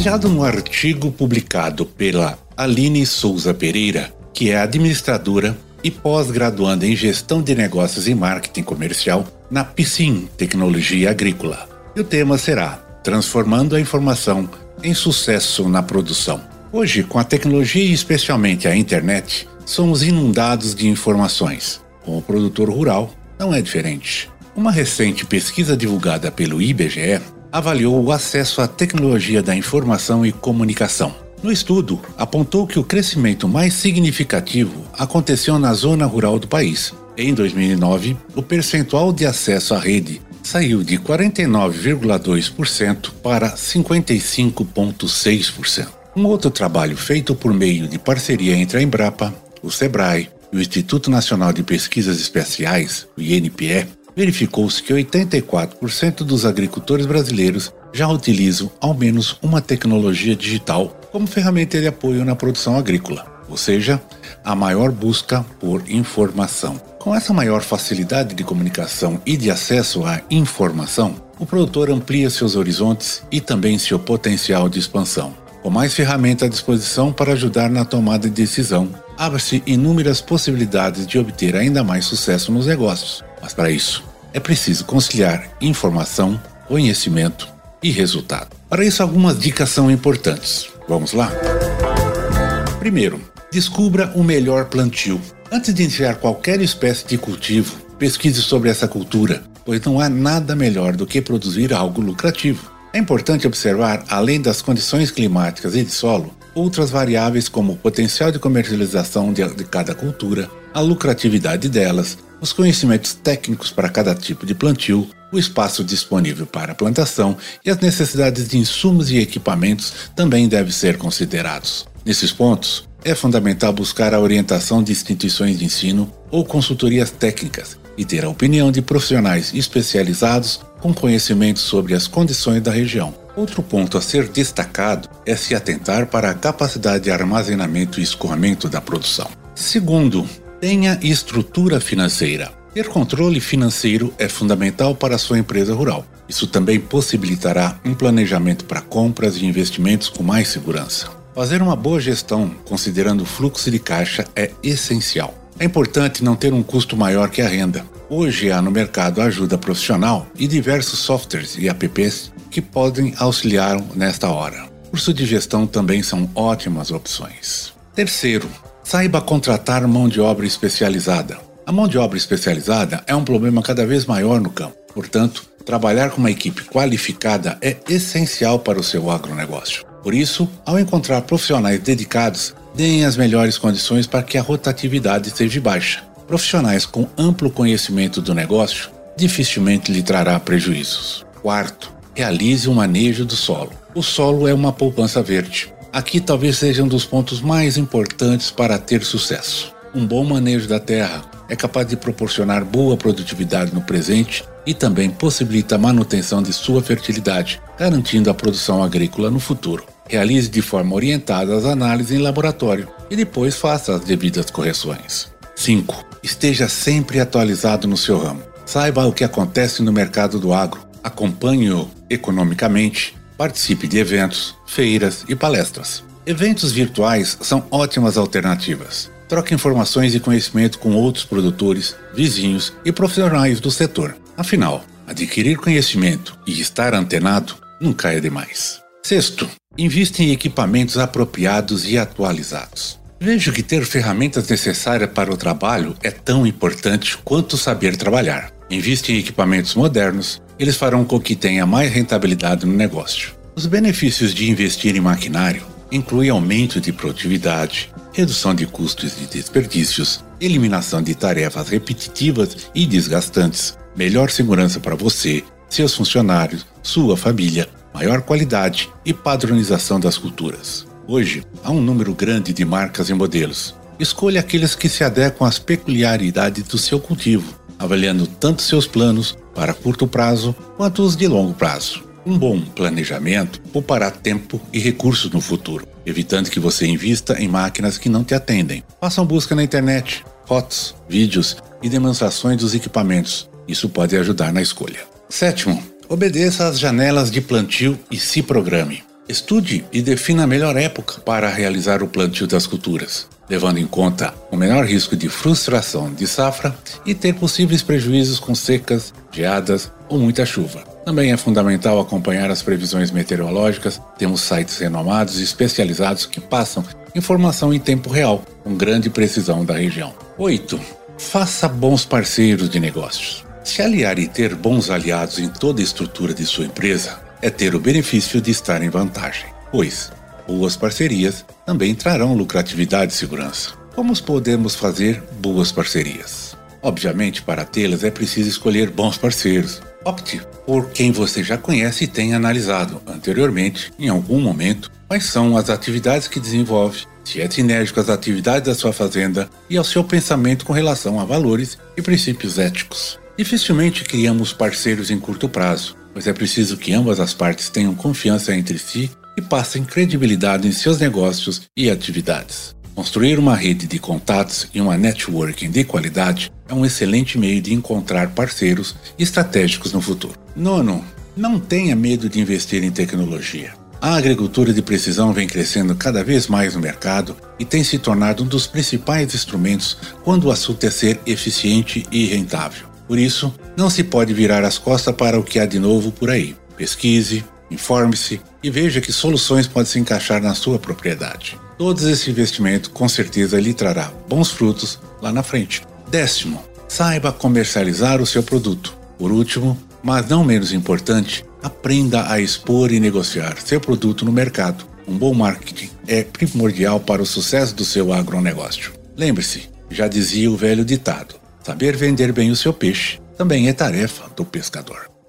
Baseado no artigo publicado pela Aline Souza Pereira, que é administradora e pós-graduanda em Gestão de Negócios e Marketing Comercial na PSIM Tecnologia Agrícola. E o tema será Transformando a Informação em Sucesso na Produção. Hoje, com a tecnologia e especialmente a internet, somos inundados de informações. Como produtor rural, não é diferente. Uma recente pesquisa divulgada pelo IBGE avaliou o acesso à tecnologia da informação e comunicação. No estudo, apontou que o crescimento mais significativo aconteceu na zona rural do país. Em 2009, o percentual de acesso à rede saiu de 49,2% para 55,6%. Um outro trabalho feito por meio de parceria entre a Embrapa, o SEBRAE e o Instituto Nacional de Pesquisas Especiais, o INPE, verificou-se que 84% dos agricultores brasileiros já utilizam ao menos uma tecnologia digital como ferramenta de apoio na produção agrícola, ou seja, a maior busca por informação. Com essa maior facilidade de comunicação e de acesso à informação, o produtor amplia seus horizontes e também seu potencial de expansão. Com mais ferramentas à disposição para ajudar na tomada de decisão, abre-se inúmeras possibilidades de obter ainda mais sucesso nos negócios. Mas para isso, é preciso conciliar informação, conhecimento e resultado. Para isso, algumas dicas são importantes. Vamos lá? Primeiro, descubra o melhor plantio. Antes de iniciar qualquer espécie de cultivo, pesquise sobre essa cultura, pois não há nada melhor do que produzir algo lucrativo. É importante observar, além das condições climáticas e de solo, outras variáveis como o potencial de comercialização de, cada cultura, a lucratividade delas, os conhecimentos técnicos para cada tipo de plantio, o espaço disponível para a plantação e as necessidades de insumos e equipamentos também devem ser considerados. Nesses pontos, é fundamental buscar a orientação de instituições de ensino ou consultorias técnicas e ter a opinião de profissionais especializados com conhecimento sobre as condições da região. Outro ponto a ser destacado é se atentar para a capacidade de armazenamento e escoamento da produção. Segundo, tenha estrutura financeira. Ter controle financeiro é fundamental para a sua empresa rural. Isso também possibilitará um planejamento para compras e investimentos com mais segurança. Fazer uma boa gestão, considerando o fluxo de caixa, é essencial. É importante não ter um custo maior que a renda. Hoje há no mercado ajuda profissional e diversos softwares e apps que podem auxiliar nesta hora. Curso de gestão também são ótimas opções. Terceiro, Saiba contratar mão de obra especializada. A mão de obra especializada é um problema cada vez maior no campo. Portanto, trabalhar com uma equipe qualificada é essencial para o seu agronegócio. Por isso, ao encontrar profissionais dedicados, deem as melhores condições para que a rotatividade seja baixa. Profissionais com amplo conhecimento do negócio dificilmente lhe trará prejuízos. Quarto, realize o um manejo do solo. O solo é uma poupança verde. Aqui talvez seja um dos pontos mais importantes para ter sucesso. Um bom manejo da terra é capaz de proporcionar boa produtividade no presente e também possibilita a manutenção de sua fertilidade, garantindo a produção agrícola no futuro. Realize de forma orientada as análises em laboratório e depois faça as devidas correções. 5. Esteja sempre atualizado no seu ramo. Saiba o que acontece no mercado do agro, acompanhe-o economicamente Participe de eventos, feiras e palestras. Eventos virtuais são ótimas alternativas. Troque informações e conhecimento com outros produtores, vizinhos e profissionais do setor. Afinal, adquirir conhecimento e estar antenado nunca é demais. Sexto, invista em equipamentos apropriados e atualizados. Vejo que ter ferramentas necessárias para o trabalho é tão importante quanto saber trabalhar. Invista em equipamentos modernos, eles farão com que tenha mais rentabilidade no negócio. Os benefícios de investir em maquinário incluem aumento de produtividade, redução de custos e desperdícios, eliminação de tarefas repetitivas e desgastantes, melhor segurança para você, seus funcionários, sua família, maior qualidade e padronização das culturas. Hoje, há um número grande de marcas e modelos. Escolha aqueles que se adequam às peculiaridades do seu cultivo, avaliando tanto seus planos para curto prazo quanto os de longo prazo. Um bom planejamento poupará tempo e recursos no futuro, evitando que você invista em máquinas que não te atendem. Façam busca na internet, fotos, vídeos e demonstrações dos equipamentos. Isso pode ajudar na escolha. Sétimo, obedeça às janelas de plantio e se programe. Estude e defina a melhor época para realizar o plantio das culturas, levando em conta o menor risco de frustração de safra e ter possíveis prejuízos com secas, geadas ou muita chuva. Também é fundamental acompanhar as previsões meteorológicas. Temos sites renomados e especializados que passam informação em tempo real, com grande precisão da região. 8. Faça bons parceiros de negócios. Se aliar e ter bons aliados em toda a estrutura de sua empresa é ter o benefício de estar em vantagem, pois boas parcerias também trarão lucratividade e segurança. Como podemos fazer boas parcerias? Obviamente, para tê-las é preciso escolher bons parceiros. Opte por quem você já conhece e tem analisado anteriormente, em algum momento, quais são as atividades que desenvolve, se é sinérgico às atividades da sua fazenda e ao seu pensamento com relação a valores e princípios éticos. Dificilmente criamos parceiros em curto prazo, pois é preciso que ambas as partes tenham confiança entre si e passem credibilidade em seus negócios e atividades. Construir uma rede de contatos e uma networking de qualidade é um excelente meio de encontrar parceiros estratégicos no futuro. Nono, não tenha medo de investir em tecnologia. A agricultura de precisão vem crescendo cada vez mais no mercado e tem se tornado um dos principais instrumentos quando o assunto é ser eficiente e rentável. Por isso, não se pode virar as costas para o que há de novo por aí. Pesquise, informe-se e veja que soluções podem se encaixar na sua propriedade. Todo esse investimento com certeza lhe trará bons frutos lá na frente. Décimo, saiba comercializar o seu produto. Por último, mas não menos importante, aprenda a expor e negociar seu produto no mercado. Um bom marketing é primordial para o sucesso do seu agronegócio. Lembre-se, já dizia o velho ditado: Saber vender bem o seu peixe também é tarefa do pescador.